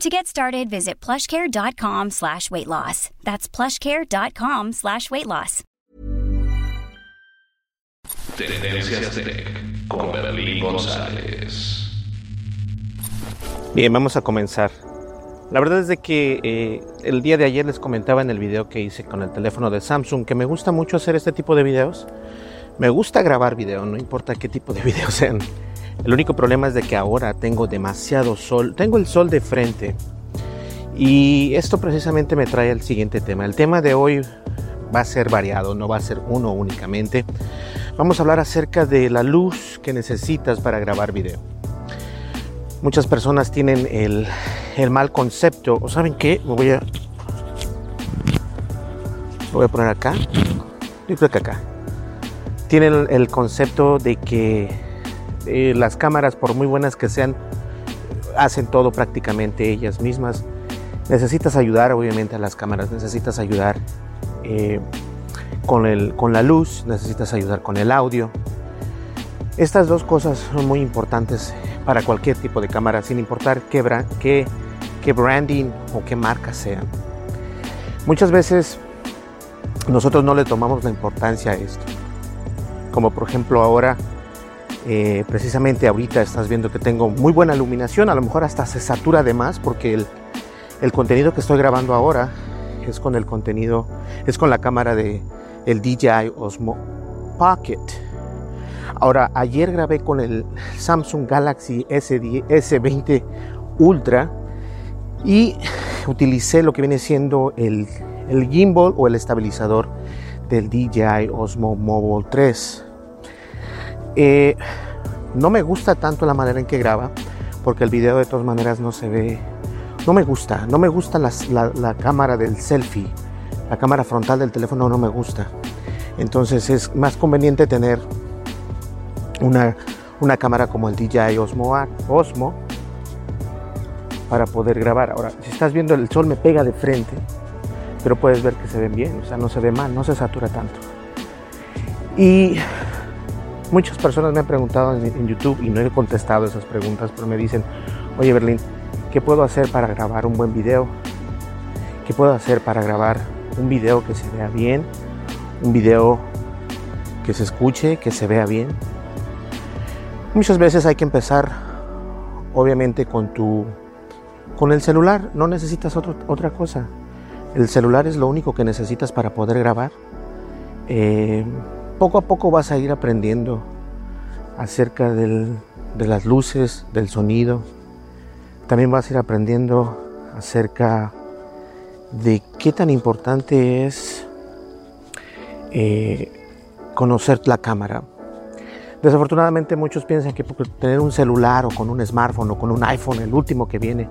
To get started, visit plushcare.com slash weight loss. That's plushcare.com slash weight loss. Tendencias Tech con Berlín González. Bien, vamos a comenzar. La verdad es de que eh, el día de ayer les comentaba en el video que hice con el teléfono de Samsung que me gusta mucho hacer este tipo de videos. Me gusta grabar video, no importa qué tipo de videos sean. El único problema es de que ahora tengo demasiado sol, tengo el sol de frente. Y esto precisamente me trae al siguiente tema. El tema de hoy va a ser variado, no va a ser uno únicamente. Vamos a hablar acerca de la luz que necesitas para grabar video. Muchas personas tienen el, el mal concepto, o saben qué, me voy a, lo voy a poner acá, yo que acá. Tienen el concepto de que eh, las cámaras, por muy buenas que sean, hacen todo prácticamente ellas mismas. Necesitas ayudar, obviamente, a las cámaras, necesitas ayudar eh, con, el, con la luz, necesitas ayudar con el audio. Estas dos cosas son muy importantes para cualquier tipo de cámara, sin importar qué, qué, qué branding o qué marca sean. Muchas veces nosotros no le tomamos la importancia a esto. Como por ejemplo ahora eh, precisamente ahorita estás viendo que tengo muy buena iluminación, a lo mejor hasta se satura de más porque el, contenido que estoy grabando ahora es con el contenido, es con la cámara de el DJI Osmo Pocket. Ahora, ayer grabé con el Samsung Galaxy S10, S20 Ultra y utilicé lo que viene siendo el, el gimbal o el estabilizador del DJI Osmo Mobile 3. Eh, no me gusta tanto la manera en que graba, porque el video de todas maneras no se ve. No me gusta, no me gusta la, cámara del selfie, la cámara frontal del teléfono no me gusta. Entonces es más conveniente tener una, una cámara como el DJI Osmo, Osmo para poder grabar. Ahora, si estás viendo el sol me pega de frente, pero puedes ver que se ven bien, o sea, no se ve mal, no se satura tanto. Y Muchas personas me han preguntado en, YouTube y no he contestado esas preguntas, pero me dicen, oye Berlín, ¿qué puedo hacer para grabar un buen video? ¿Qué puedo hacer para grabar un video que se vea bien? Un video que se escuche, que se vea bien. Muchas veces hay que empezar, obviamente, con tu, con el celular. No necesitas otra cosa. El celular es lo único que necesitas para poder grabar. Eh, poco a poco vas a ir aprendiendo acerca de las luces, del sonido. También vas a ir aprendiendo acerca de qué tan importante es eh, conocer la cámara. Desafortunadamente muchos piensan que por tener un celular o con un smartphone o con un iPhone, el último que viene,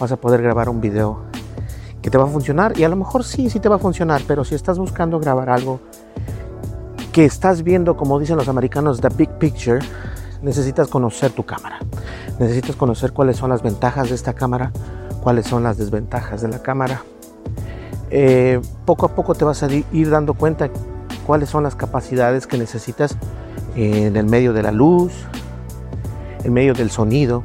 vas a poder grabar un video que te va a funcionar. Y a lo mejor sí, sí te va a funcionar, pero si estás buscando grabar algo que estás viendo, como dicen los americanos, the big picture, necesitas conocer tu cámara. Necesitas conocer cuáles son las ventajas de esta cámara, cuáles son las desventajas de la cámara. Eh, poco a poco te vas a ir dando cuenta cuáles son las capacidades que necesitas en el medio de la luz, en medio del sonido.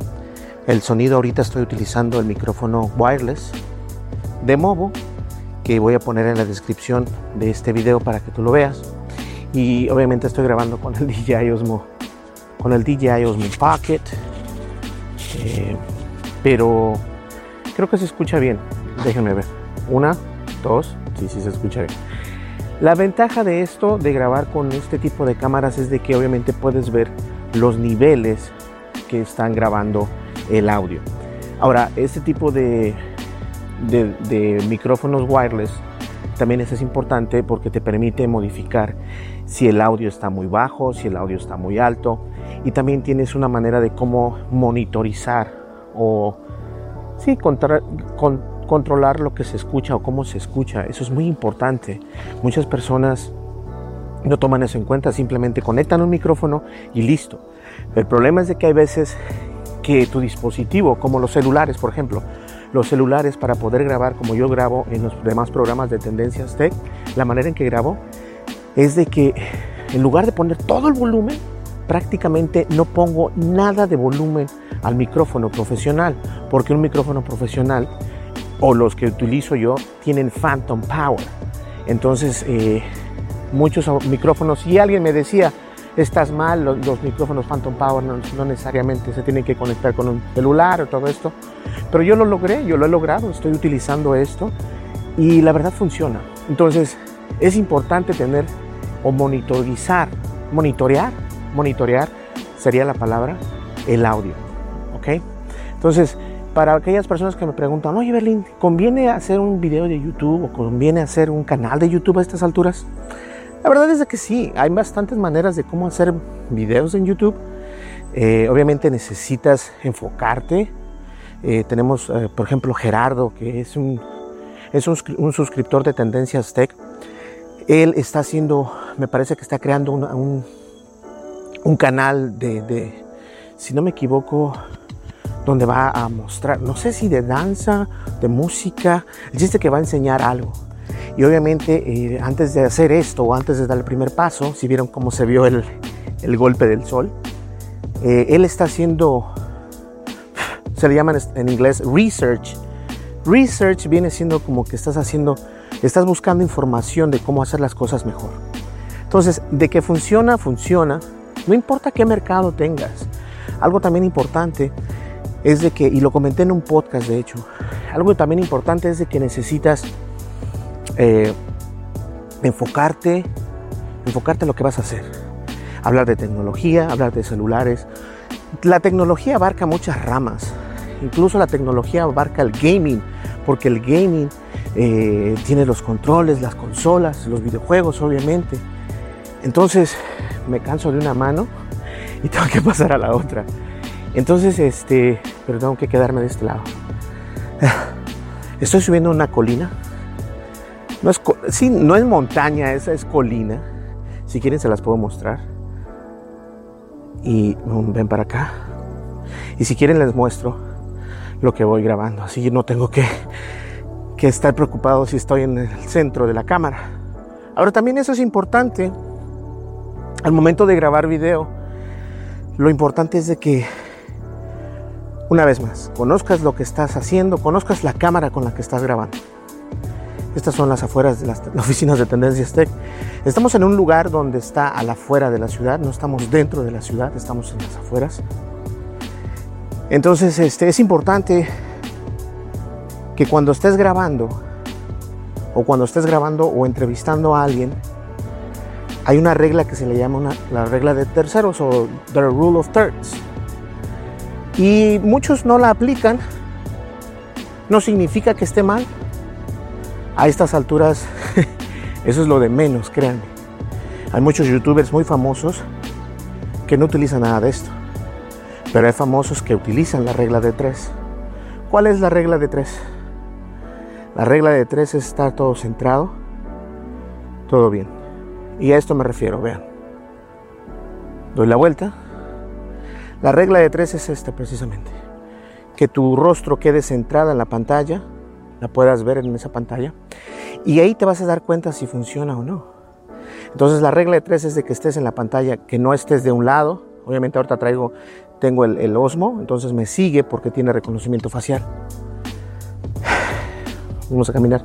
El sonido ahorita estoy utilizando el micrófono wireless de Movo que voy a poner en la descripción de este video para que tú lo veas. Y obviamente estoy grabando con el DJI Osmo, con el DJI Osmo Pocket. Eh, pero creo que se escucha bien. Déjenme ver. Una, dos, sí, sí se escucha bien. La ventaja de esto, de grabar con este tipo de cámaras, es de que obviamente puedes ver los niveles que están grabando el audio. Ahora, este tipo de, de, micrófonos wireless también es importante porque te permite modificar si el audio está muy bajo, si el audio está muy alto y también tienes una manera de cómo monitorizar o sí, controlar lo que se escucha o cómo se escucha. Eso es muy importante. Muchas personas no toman eso en cuenta, simplemente conectan un micrófono y listo. El problema es de que hay veces que tu dispositivo, como los celulares, por ejemplo, los celulares para poder grabar como yo grabo en los demás programas de Tendencias Tech, la manera en que grabo es de que en lugar de poner todo el volumen, prácticamente no pongo nada de volumen al micrófono profesional, porque un micrófono profesional o los que utilizo yo tienen Phantom Power. Entonces, eh, muchos micrófonos, y alguien me decía, estás mal, los, micrófonos Phantom Power no, necesariamente se tienen que conectar con un celular o todo esto. Pero yo lo logré, yo lo he logrado, estoy utilizando esto y la verdad funciona. Entonces es importante tener o monitorizar, monitorear, monitorear sería la palabra, el audio. ¿Ok? Entonces, para aquellas personas que me preguntan, oye Berlín, ¿conviene hacer un video de YouTube o conviene hacer un canal de YouTube a estas alturas? La verdad es que sí, hay bastantes maneras de cómo hacer videos en YouTube. Eh, obviamente necesitas enfocarte. Eh, tenemos, eh, por ejemplo, Gerardo, que es un, es un, suscriptor de Tendencias Tech. Él está haciendo, me parece que está creando un, un, canal de, si no me equivoco, donde va a mostrar, no sé si de danza, de música, el que va a enseñar algo. Y obviamente eh, antes de hacer esto o antes de dar el primer paso, si vieron cómo se vio el, el golpe del sol, eh, él está haciendo, se le llama en inglés research. Research viene siendo como que estás haciendo, estás buscando información de cómo hacer las cosas mejor. Entonces, de que funciona, funciona, no importa qué mercado tengas. Algo también importante es de que, y lo comenté en un podcast de hecho, algo también importante es de que necesitas eh, enfocarte, enfocarte en lo que vas a hacer. Hablar de tecnología, hablar de celulares. La tecnología abarca muchas ramas. Incluso la tecnología abarca el gaming, porque el gaming eh, tiene los controles, las consolas, los videojuegos, obviamente. Entonces me canso de una mano y tengo que pasar a la otra. Entonces, este, pero tengo que quedarme de este lado. Estoy subiendo una colina no es, sí, no es montaña, esa es colina. Si quieren se las puedo mostrar. Y ven para acá. Y si quieren les muestro lo que voy grabando. Así no tengo que, que estar preocupado si estoy en el centro de la cámara. Ahora también eso es importante. Al momento de grabar video, lo importante es de que, una vez más, conozcas lo que estás haciendo, conozcas la cámara con la que estás grabando. Estas son las afueras de las, oficinas de Tendencias Tech. Estamos en un lugar donde está a la afuera de la ciudad, no estamos dentro de la ciudad, estamos en las afueras. Entonces este, es importante que cuando estés grabando o cuando estés grabando o entrevistando a alguien, hay una regla que se le llama la regla de terceros o the rule of thirds. Y muchos no la aplican. No significa que esté mal, a estas alturas eso es lo de menos, créanme. Hay muchos youtubers muy famosos que no utilizan nada de esto, pero hay famosos que utilizan la regla de tres. ¿Cuál es la regla de tres? La regla de tres es estar todo centrado, todo bien. Y a esto me refiero, vean. Doy la vuelta. La regla de tres es esta precisamente. Que tu rostro quede centrado en la pantalla la puedas ver en esa pantalla. Y ahí te vas a dar cuenta si funciona o no. Entonces la regla de tres es de que estés en la pantalla, que no estés de un lado. Obviamente ahorita traigo, tengo el, Osmo, entonces me sigue porque tiene reconocimiento facial. Vamos a caminar.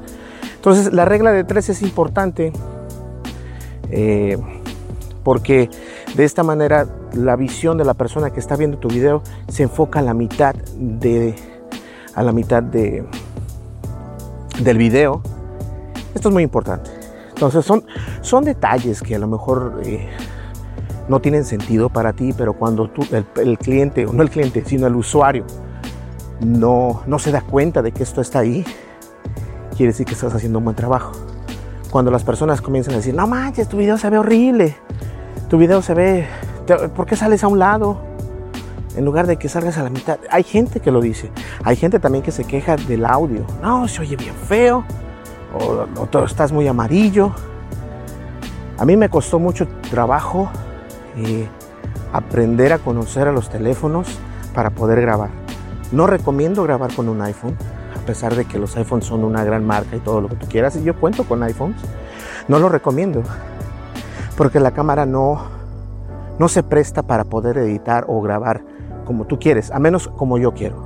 Entonces la regla de tres es importante eh, porque de esta manera la visión de la persona que está viendo tu video se enfoca a la mitad de a la mitad de del video. Esto es muy importante. Entonces son, son detalles que a lo mejor eh, no tienen sentido para ti, pero cuando tú, el, cliente, o no el cliente, sino el usuario, no, no se da cuenta de que esto está ahí, quiere decir que estás haciendo un buen trabajo. Cuando las personas comienzan a decir, no manches, tu video se ve horrible, tu video se ve, ¿por qué sales a un lado? En lugar de que salgas a la mitad. Hay gente que lo dice. Hay gente también que se queja del audio. No, se oye bien feo o, todo estás muy amarillo. A mí me costó mucho trabajo eh, aprender a conocer a los teléfonos para poder grabar. No recomiendo grabar con un iPhone, a pesar de que los iPhones son una gran marca y todo lo que tú quieras, y yo cuento con iPhones. No lo recomiendo, porque la cámara no, no se presta para poder editar o grabar como tú quieres, a menos como yo quiero.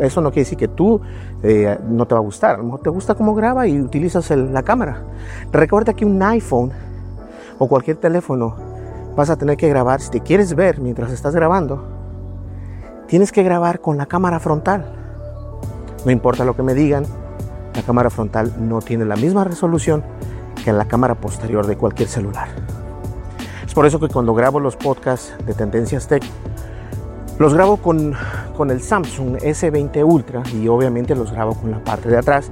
Eso no quiere decir que tú eh, no te va a gustar. A lo mejor te gusta cómo graba y utilizas la cámara. Recuerda que un iPhone o cualquier teléfono vas a tener que grabar. Si te quieres ver mientras estás grabando, tienes que grabar con la cámara frontal. No importa lo que me digan, la cámara frontal no tiene la misma resolución que la cámara posterior de cualquier celular. Es por eso que cuando grabo los podcasts de Tendencias Tech, los grabo con, con el Samsung S20 Ultra y obviamente los grabo con la parte de atrás.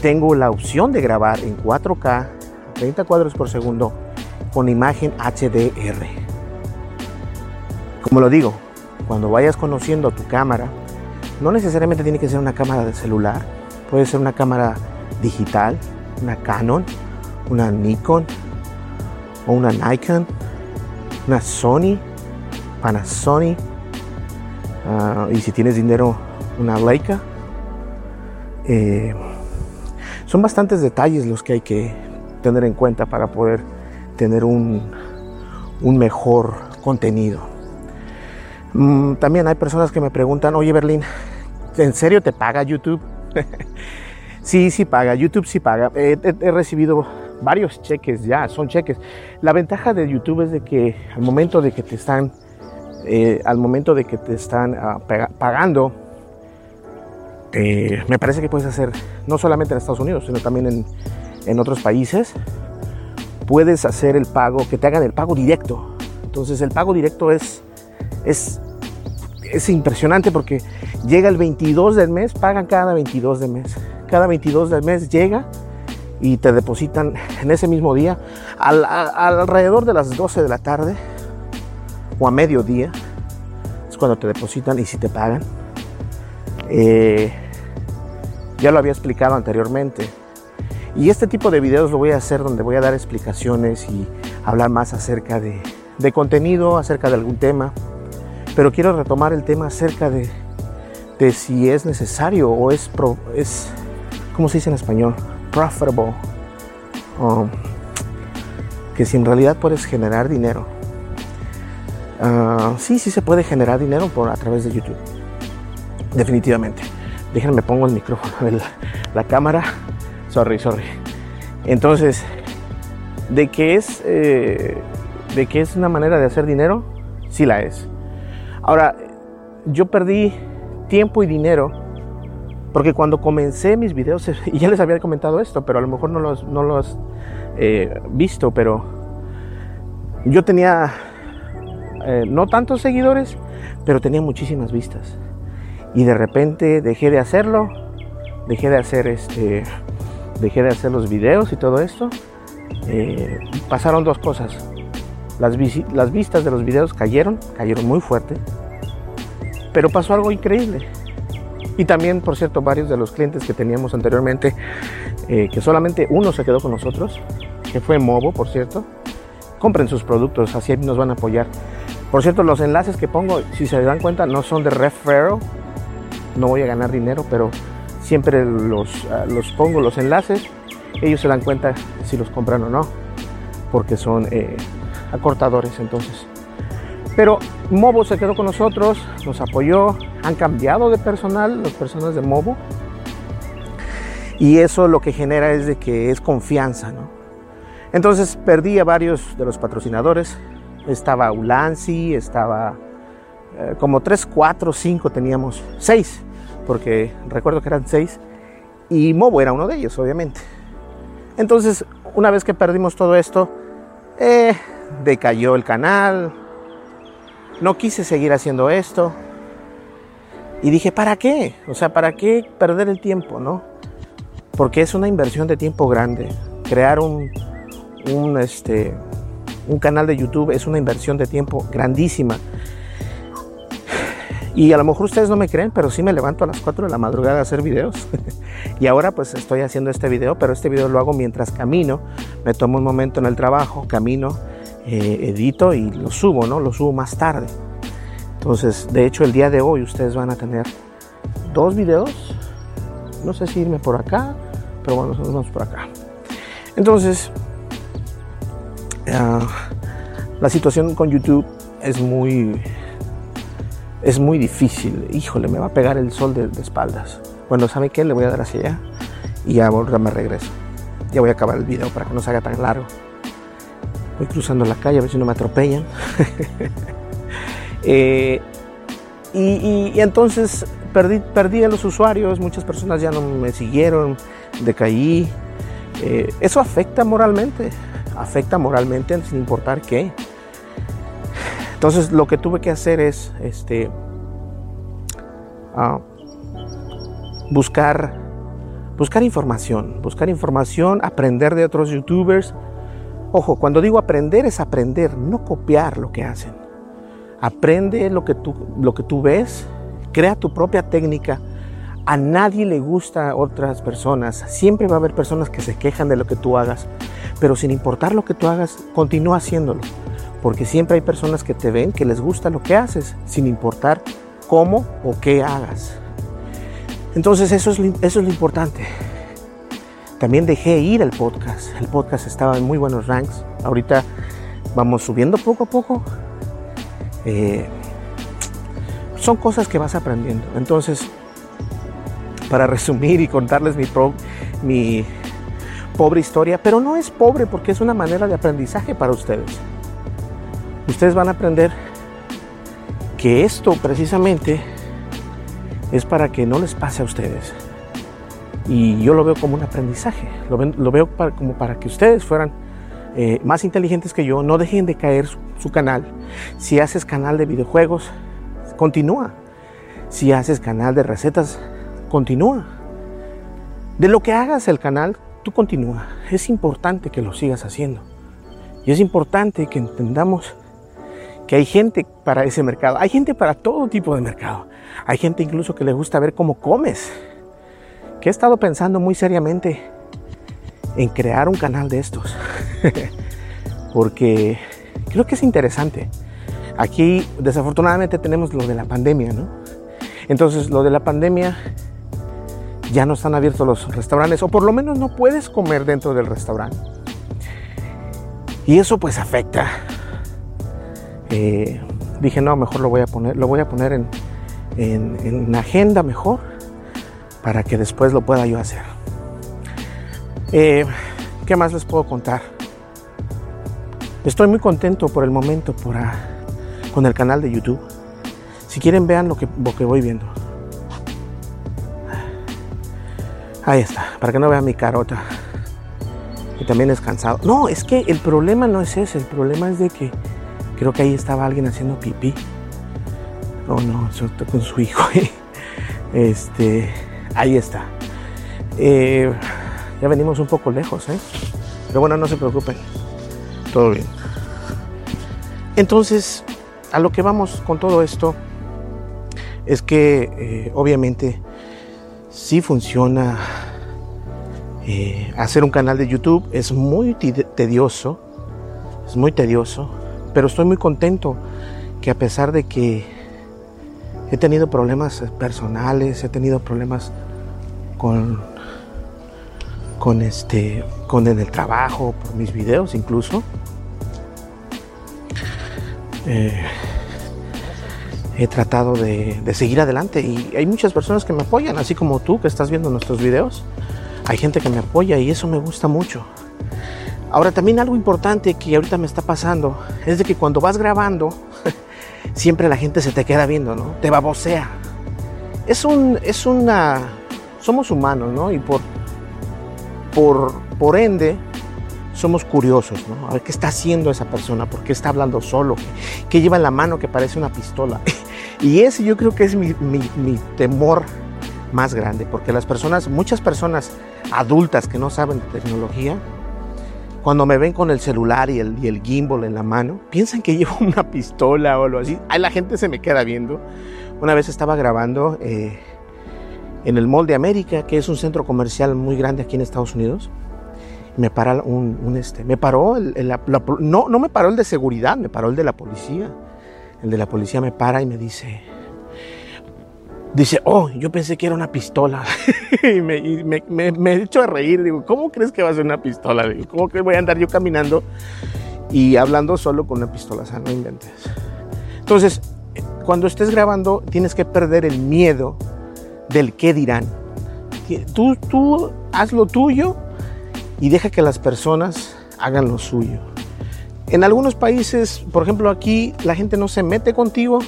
Tengo la opción de grabar en 4K, 30 cuadros por segundo, con imagen HDR. Como lo digo, cuando vayas conociendo tu cámara, no necesariamente tiene que ser una cámara de celular, puede ser una cámara digital, una Canon, una Nikon o una Nikon, una Sony, Panasonic Ah, y si tienes dinero, una Leica. Eh, son bastantes detalles los que hay que tener en cuenta para poder tener un, un mejor contenido. Mm, también hay personas que me preguntan, oye Berlín, ¿en serio te paga YouTube? sí, sí paga, YouTube sí paga. he recibido varios cheques ya, son cheques. La ventaja de YouTube es de que al momento de que te están eh, al momento de que te están ah, pagando, eh, me parece que puedes hacer, no solamente en Estados Unidos, sino también en, en otros países, puedes hacer el pago, que te hagan el pago directo. Entonces el pago directo es, es, es impresionante porque llega el 22 del mes, pagan cada 22 del mes. Cada 22 del mes llega y te depositan en ese mismo día, alrededor de las 12 de la tarde, o a mediodía, es cuando te depositan y si te pagan. Eh, ya lo había explicado anteriormente. Y este tipo de videos lo voy a hacer donde voy a dar explicaciones y hablar más acerca de, contenido, acerca de algún tema. Pero quiero retomar el tema acerca de, de si es necesario o es, pro, es, ¿cómo se dice en español? Profitable. que si en realidad puedes generar dinero Ah, sí, sí se puede generar dinero por, a través de YouTube. Definitivamente. Déjenme pongo el micrófono de la, cámara. Sorry, sorry. Entonces, de qué es, eh, de que es una manera de hacer dinero, sí la es. Ahora, yo perdí tiempo y dinero porque cuando comencé mis videos, y ya les había comentado esto, pero a lo mejor no los, no lo has eh, visto, pero yo tenía eh, no tantos seguidores, pero tenía muchísimas vistas. Y de repente dejé de hacerlo, dejé de hacer este, dejé de hacer los videos y todo esto. Eh, pasaron dos cosas. Las, vistas de los videos cayeron, cayeron muy fuerte, pero pasó algo increíble. Y también, por cierto, varios de los clientes que teníamos anteriormente, eh, que solamente uno se quedó con nosotros, que fue Movo, por cierto, compren sus productos, así nos van a apoyar. Por cierto, los enlaces que pongo, si se dan cuenta, no son de referral. No voy a ganar dinero, pero siempre los, ah, los pongo los enlaces. Ellos se dan cuenta si los compran o no, porque son eh, acortadores entonces. Pero Movo se quedó con nosotros, nos apoyó, han cambiado de personal las personas de Movo. Y eso lo que genera es de que es confianza, ¿no? Entonces perdí a varios de los patrocinadores. Estaba Ulanzi, estaba eh, como 3, 4, 5 teníamos, 6, porque recuerdo que eran 6. Y Mobo era uno de ellos, obviamente. Entonces, una vez que perdimos todo esto, eh, decayó el canal. No quise seguir haciendo esto. Y dije, ¿para qué? O sea, ¿para qué perder el tiempo, no? Porque es una inversión de tiempo grande. Crear un, un, este, un canal de YouTube es una inversión de tiempo grandísima. Y a lo mejor ustedes no me creen, pero sí me levanto a las 4 de la madrugada a hacer videos. y ahora pues estoy haciendo este video, pero este video lo hago mientras camino. Me tomo un momento en el trabajo, camino, eh, edito y lo subo, ¿no? Lo subo más tarde. Entonces, de hecho, el día de hoy ustedes van a tener dos videos. No sé si irme por acá, pero bueno, nosotros vamos por acá. Entonces, uh, la situación con YouTube es muy es muy difícil. Híjole, me va a pegar el sol de, espaldas. Bueno, ¿sabe qué? Le voy a dar hacia allá y ya me regreso. Ya voy a acabar el video para que no se haga tan largo. Voy cruzando la calle a ver si no me atropellan. Eh, y, entonces perdí, perdí a los usuarios, muchas personas ya no me siguieron, decaí. Eh, eso afecta moralmente, afecta moralmente sin importar qué. Entonces lo que tuve que hacer es este, uh, buscar, buscar información, buscar información, aprender de otros youtubers. Ojo, cuando digo aprender es aprender, no copiar lo que hacen. Aprende lo que tú, lo que tú ves, crea tu propia técnica. A nadie le gusta a otras personas. Siempre va a haber personas que se quejan de lo que tú hagas. Pero sin importar lo que tú hagas, continúa haciéndolo porque siempre hay personas que te ven que les gusta lo que haces, sin importar cómo o qué hagas. Entonces eso es, eso es lo importante. También dejé ir el podcast. El podcast estaba en muy buenos ranks. Ahorita vamos subiendo poco a poco. Eh, son cosas que vas aprendiendo. Entonces, para resumir y contarles mi, mi pobre historia, pero no es pobre porque es una manera de aprendizaje para ustedes ustedes van a aprender que esto precisamente es para que no les pase a ustedes. Y yo lo veo como un aprendizaje, lo, veo como para que ustedes fueran eh, más inteligentes que yo, no dejen de caer su, canal. Si haces canal de videojuegos, continúa. Si haces canal de recetas, continúa. De lo que hagas el canal, tú continúa. Es importante que lo sigas haciendo. Y es importante que entendamos que hay gente para ese mercado, hay gente para todo tipo de mercado, hay gente incluso que le gusta ver cómo comes, que he estado pensando muy seriamente en crear un canal de estos, porque creo que es interesante. Aquí desafortunadamente tenemos lo de la pandemia, ¿no? Entonces lo de la pandemia ya no están abiertos los restaurantes o por lo menos no puedes comer dentro del restaurante. Y eso pues afecta eh, dije, no, mejor lo voy a poner, lo voy a poner en, en, agenda mejor para que después lo pueda yo hacer. Eh, ¿Qué más les puedo contar? Estoy muy contento por el momento por, con el canal de YouTube. Si quieren vean lo que, lo que voy viendo. Ahí está, para que no vean mi carota. Y también es cansado. No, es que el problema no es ese, el problema es de que Creo que ahí estaba alguien haciendo pipí. Oh no, con su hijo. este, ahí está. Eh, ya venimos un poco lejos, ¿eh? Pero bueno, no se preocupen. Todo bien. Entonces, a lo que vamos con todo esto es que eh, obviamente sí funciona eh, hacer un canal de YouTube. Es muy tedioso. Es muy tedioso. Pero estoy muy contento que a pesar de que he tenido problemas personales, he tenido problemas con, con este, con en el trabajo, por mis videos incluso. Eh, he tratado de, seguir adelante y hay muchas personas que me apoyan, así como tú que estás viendo nuestros videos. hay gente que me apoya y eso me gusta mucho. Ahora también algo importante que ahorita me está pasando es de que cuando vas grabando, siempre la gente se te queda viendo, ¿no? Te babosea. Es un, es una, somos humanos, ¿no? Y por, por, por ende, somos curiosos, ¿no? A ver qué está haciendo esa persona, por qué está hablando solo, qué lleva en la mano que parece una pistola. y ese yo creo que es mi, mi, mi temor más grande, porque las personas, muchas personas adultas que no saben de tecnología, cuando me ven con el celular y el, y el gimbal en la mano, piensan que llevo una pistola o algo así. Ahí la gente se me queda viendo. Una vez estaba grabando eh, en el Mall de América, que es un centro comercial muy grande aquí en Estados Unidos. Me para un, este, me paró el, la, no, no me paró el de seguridad, me paró el de la policía. El de la policía me para y me dice, dice, oh, yo pensé que era una pistola. y me, y he hecho a reír. Digo, ¿cómo crees que va a ser una pistola? Digo, ¿cómo que voy a andar yo caminando y hablando solo con una pistola? O sea, no inventes. Entonces, cuando estés grabando, tienes que perder el miedo del qué dirán. Tú, tú haz lo tuyo y deja que las personas hagan lo suyo. En algunos países, por ejemplo aquí, la gente no se mete contigo,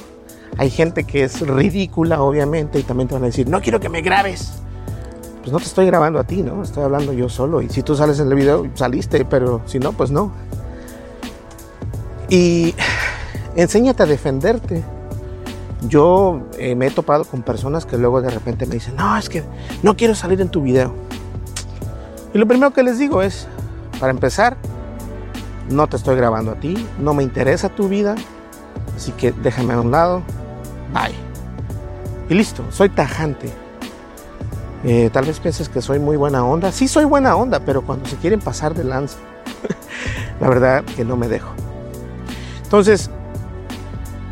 hay gente que es ridícula, obviamente, y también te van a decir, no quiero que me grabes. Pues no te estoy grabando a ti, ¿no? Estoy hablando yo solo. Y si tú sales en el video, saliste, pero si no, pues no. Y enséñate a defenderte. Yo eh, me he topado con personas que luego de repente me dicen, no, es que no quiero salir en tu video. Y lo primero que les digo es, para empezar, no te estoy grabando a ti, no me interesa tu vida, así que déjame a un lado, bye. Y listo, soy tajante. Eh, tal vez pienses que soy muy buena onda. Sí, soy buena onda, pero cuando se quieren pasar de lanza, la verdad que no me dejo. Entonces,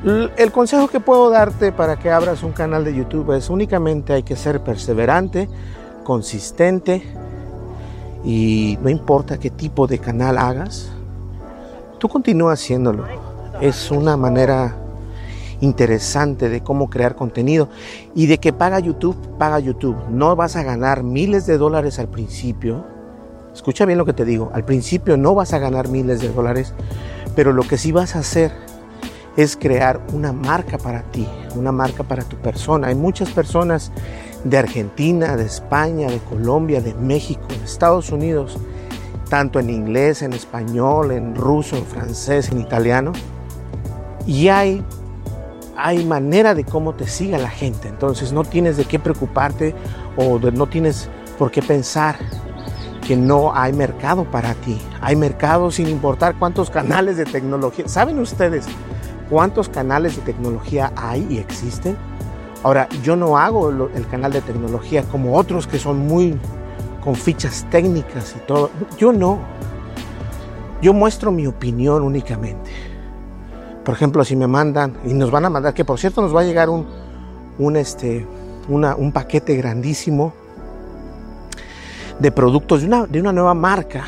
el consejo que puedo darte para que abras un canal de YouTube es únicamente hay que ser perseverante, consistente y no importa qué tipo de canal hagas, tú continúa haciéndolo. Es una manera interesante de cómo crear contenido y de que paga YouTube, paga YouTube. No vas a ganar miles de dólares al principio. Escucha bien lo que te digo. Al principio no vas a ganar miles de dólares, pero lo que sí vas a hacer es crear una marca para ti, una marca para tu persona. Hay muchas personas de Argentina, de España, de Colombia, de México, de Estados Unidos, tanto en inglés, en español, en ruso, en francés, en italiano. Y hay hay manera de cómo te siga la gente. Entonces no tienes de qué preocuparte o de, no tienes por qué pensar que no hay mercado para ti. Hay mercado sin importar cuántos canales de tecnología. ¿Saben ustedes cuántos canales de tecnología hay y existen? Ahora, yo no hago el canal de tecnología como otros que son muy con fichas técnicas y todo. Yo no. Yo muestro mi opinión únicamente. Por ejemplo, si me mandan, y nos van a mandar, que por cierto nos va a llegar un, un, este, un paquete grandísimo de productos de una, de una nueva marca.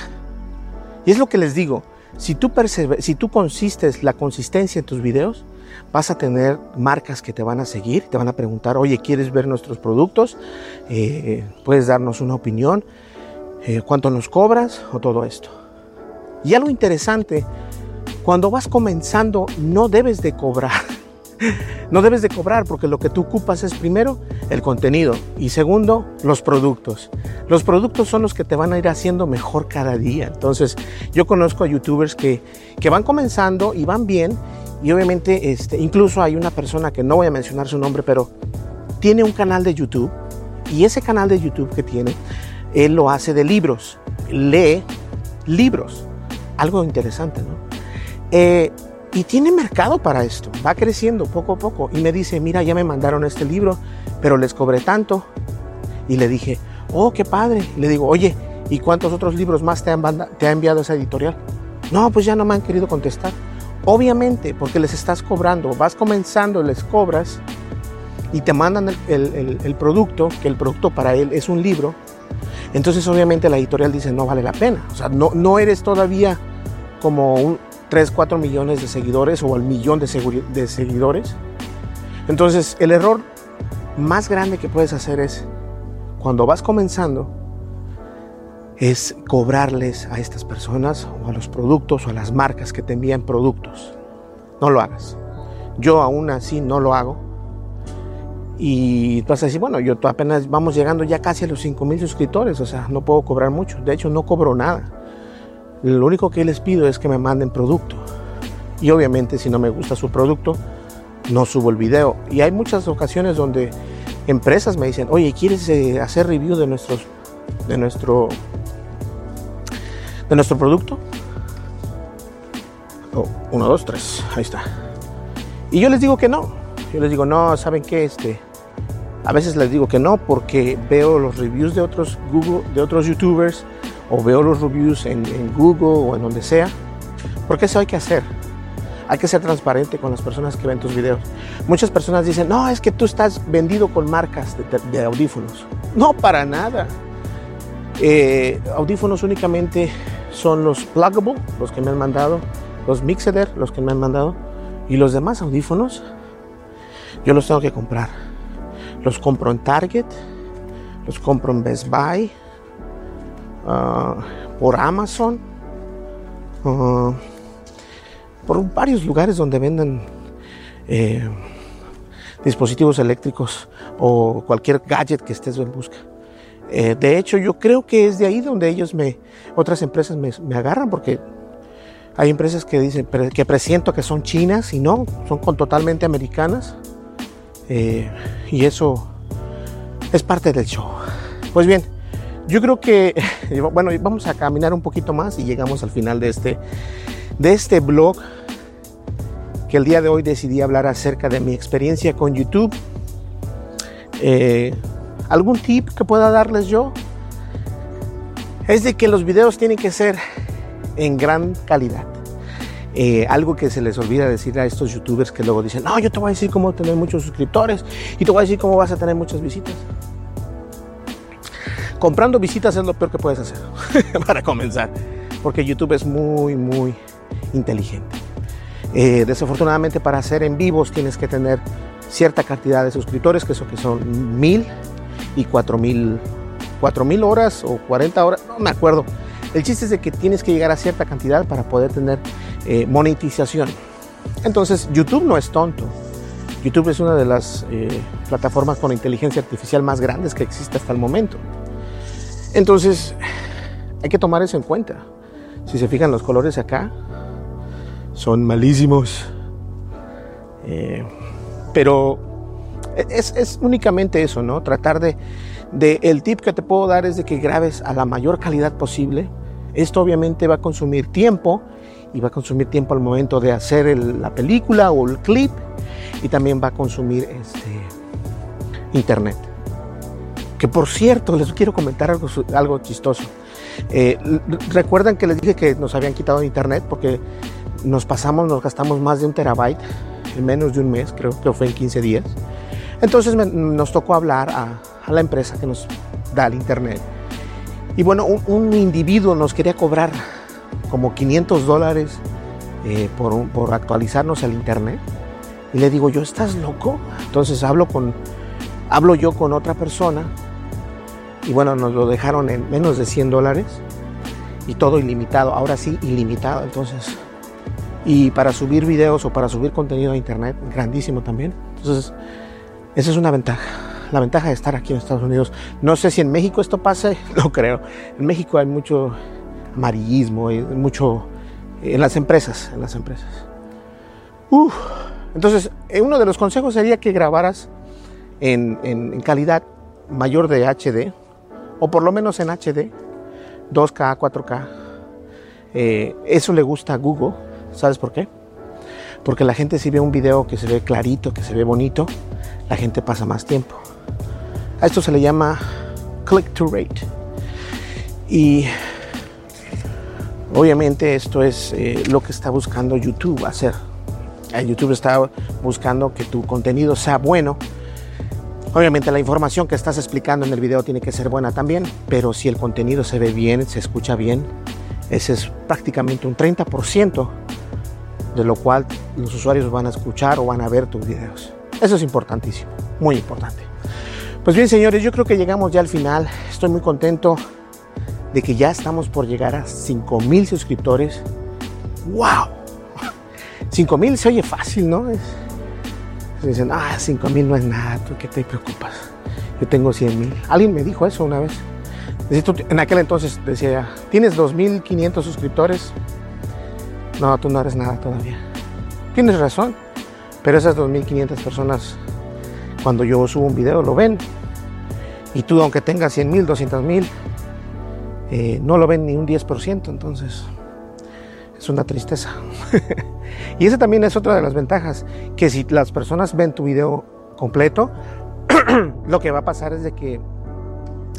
Y es lo que les digo, si tú, si tú consistes la consistencia en tus videos, vas a tener marcas que te van a seguir, te van a preguntar, oye, ¿quieres ver nuestros productos? Eh, ¿Puedes darnos una opinión? Eh, ¿Cuánto nos cobras? O todo esto. Y algo interesante cuando vas comenzando no debes de cobrar. No debes de cobrar porque lo que tú ocupas es primero el contenido y segundo los productos. Los productos son los que te van a ir haciendo mejor cada día. Entonces yo conozco a youtubers que, que van comenzando y van bien y obviamente este, incluso hay una persona que no voy a mencionar su nombre pero tiene un canal de YouTube y ese canal de YouTube que tiene, él lo hace de libros, lee libros. Algo interesante, ¿no? Eh, y tiene mercado para esto, va creciendo poco a poco. Y me dice, mira, ya me mandaron este libro, pero les cobré tanto. Y le dije, oh, qué padre. le digo, oye, ¿y cuántos otros libros más te, han te ha enviado esa editorial? No, pues ya no me han querido contestar. Obviamente, porque les estás cobrando, vas comenzando, les cobras y te mandan el, producto, que el producto para él es un libro. Entonces, obviamente, la editorial dice, no vale la pena. O sea, no, no eres todavía como un, 3, 4 millones de seguidores o al millón de seguidores. Entonces, el error más grande que puedes hacer es, cuando vas comenzando, es cobrarles a estas personas o a los productos o a las marcas que te envían productos. No lo hagas. Yo aún así no lo hago. Y vas a decir, bueno, yo apenas vamos llegando ya casi a los 5 mil suscriptores, o sea, no puedo cobrar mucho. De hecho, no cobro nada. Lo único que les pido es que me manden producto. Y obviamente, si no me gusta su producto, no subo el video. Y hay muchas ocasiones donde empresas me dicen, oye, ¿quieres eh, hacer review de nuestros, de nuestro, de nuestro producto? Oh, uno, dos, tres, ahí está. Y yo les digo que no. Yo les digo, no, ¿saben qué? Este, a veces les digo que no porque veo los reviews de otros Google, de otros youtubers o veo los reviews en, Google o en donde sea. Porque eso hay que hacer. Hay que ser transparente con las personas que ven tus videos. Muchas personas dicen, no, es que tú estás vendido con marcas de, audífonos. No, para nada. Eh, audífonos únicamente son los pluggable, los que me han mandado, los Mixeder, los que me han mandado, y los demás audífonos, yo los tengo que comprar. Los compro en Target, los compro en Best Buy, ah, por Amazon. Ah, por varios lugares donde vendan eh, dispositivos eléctricos o cualquier gadget que estés en busca. Eh, de hecho, yo creo que es de ahí donde ellos me, otras empresas me, agarran, porque hay empresas que dicen que presiento que son chinas y no, son con totalmente americanas. Eh, y eso es parte del show. Pues bien, yo creo que, bueno, vamos a caminar un poquito más y llegamos al final de este, de este blog que el día de hoy decidí hablar acerca de mi experiencia con YouTube. Eh, ¿Algún tip que pueda darles yo? Es de que los videos tienen que ser en gran calidad. Eh, algo que se les olvida decir a estos youtubers que luego dicen, no, yo te voy a decir cómo tener muchos suscriptores y te voy a decir cómo vas a tener muchas visitas. Comprando visitas es lo peor que puedes hacer para comenzar, porque YouTube es muy, muy inteligente. Eh, desafortunadamente para hacer en vivos tienes que tener cierta cantidad de suscriptores, que eso que son mil y cuatro mil, cuatro mil horas o 40 horas, no me acuerdo. El chiste es de que tienes que llegar a cierta cantidad para poder tener eh, monetización. Entonces YouTube no es tonto. YouTube es una de las eh, plataformas con inteligencia artificial más grandes que existe hasta el momento. Entonces hay que tomar eso en cuenta. Si se fijan los colores acá, son malísimos. Eh, pero es, únicamente eso, ¿no? Tratar de, El tip que te puedo dar es de que grabes a la mayor calidad posible. Esto obviamente va a consumir tiempo y va a consumir tiempo al momento de hacer la película o el clip y también va a consumir este, internet. Que por cierto, les quiero comentar algo, algo chistoso. Eh, recuerdan que les dije que nos habían quitado internet porque nos pasamos, nos gastamos más de un terabyte en menos de un mes, creo que fue en 15 días. Entonces nos tocó hablar a, la empresa que nos da el internet. Y bueno, un, individuo nos quería cobrar como 500 dólares eh, por, por, actualizarnos al internet. Y le digo, yo, ¿estás loco? Entonces hablo, con, hablo yo con otra persona. Y bueno, nos lo dejaron en menos de 100 dólares. Y todo ilimitado. Ahora sí, ilimitado. Entonces y para subir videos o para subir contenido a internet, grandísimo también. Entonces, esa es una ventaja. La ventaja de estar aquí en Estados Unidos. No sé si en México esto pase, no creo. En México hay mucho amarillismo, hay mucho en las empresas, en las empresas. Entonces, eh, uno de los consejos sería que grabaras en, calidad mayor de HD, o por lo menos en HD, 2K, 4K. Eh, eso le gusta a Google ¿Sabes por qué? Porque la gente si ve un video que se ve clarito, que se ve bonito, la gente pasa más tiempo. A esto se le llama click to rate. Y obviamente esto es eh, lo que está buscando YouTube hacer. YouTube está buscando que tu contenido sea bueno. Obviamente la información que estás explicando en el video tiene que ser buena también, pero si el contenido se ve bien, se escucha bien, ese es prácticamente un 30% de lo cual los usuarios van a escuchar o van a ver tus videos. Eso es importantísimo, muy importante. Pues bien, señores, yo creo que llegamos ya al final. Estoy muy contento de que ya estamos por llegar a 5 mil suscriptores. ¡Wow! 5 mil se oye fácil, ¿no? Es, dicen, ah, 5 mil no es nada, ¿tú qué te preocupas? Yo tengo 100 mil. Alguien me dijo eso una vez. En aquel entonces decía, ¿tienes 2.500 suscriptores? No, tú no eres nada todavía. Tienes razón, pero esas 2.500 personas, cuando yo subo un video, lo ven. Y tú, aunque tengas 100 mil, 200 mil, eh, no lo ven ni un 10%, entonces es una tristeza. y esa también es otra de las ventajas, que si las personas ven tu video completo, lo que va a pasar es de que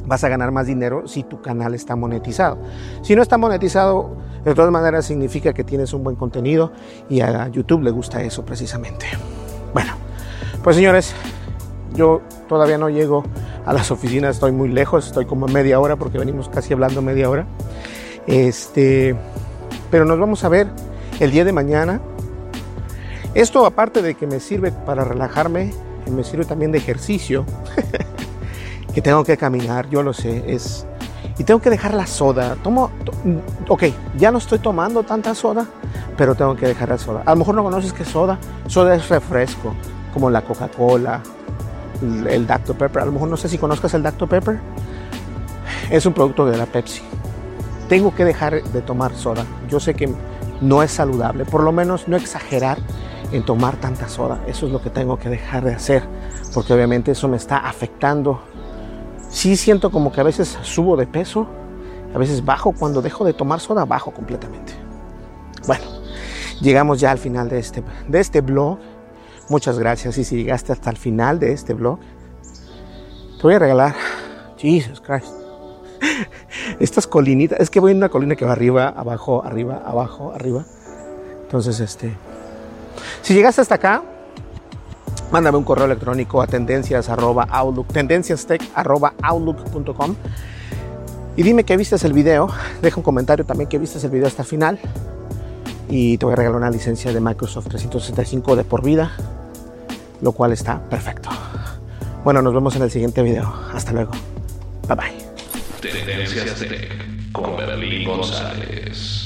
vas a ganar más dinero si tu canal está monetizado. Si no está monetizado, de todas maneras significa que tienes un buen contenido y a YouTube le gusta eso precisamente. Bueno, pues señores, yo todavía no llego a las oficinas, estoy muy lejos, estoy como media hora porque venimos casi hablando media hora. Este, pero nos vamos a ver el día de mañana. Esto aparte de que me sirve para relajarme, me sirve también de ejercicio. que tengo que caminar, yo lo sé, es y tengo que dejar la soda. Tomo, ok, ya no estoy tomando tanta soda, pero tengo que dejar la soda. A lo mejor no conoces qué soda. Soda es refresco, como la Coca-Cola, el Dr. Pepper. A lo mejor no sé si conozcas el Dr. Pepper. Es un producto de la Pepsi. Tengo que dejar de tomar soda. Yo sé que no es saludable, por lo menos no exagerar en tomar tanta soda. Eso es lo que tengo que dejar de hacer, porque obviamente eso me está afectando sí siento como que a veces subo de peso, a veces bajo, cuando dejo de tomar soda bajo completamente. Bueno, llegamos ya al final de este, de este blog. Muchas gracias y si llegaste hasta el final de este blog, te voy a regalar, Jesus Christ, estas colinitas, es que voy en una colina que va arriba, abajo, arriba, abajo, arriba. Entonces, este, si llegaste hasta acá, mándame un correo electrónico a tendencias outlook, outlook.com y dime que viste el video, deja un comentario también que viste el video hasta el final y te voy a regalar una licencia de Microsoft 365 de por vida, lo cual está perfecto. Bueno, nos vemos en el siguiente video. Hasta luego. Bye bye. Tendencias Tech con Berlín González.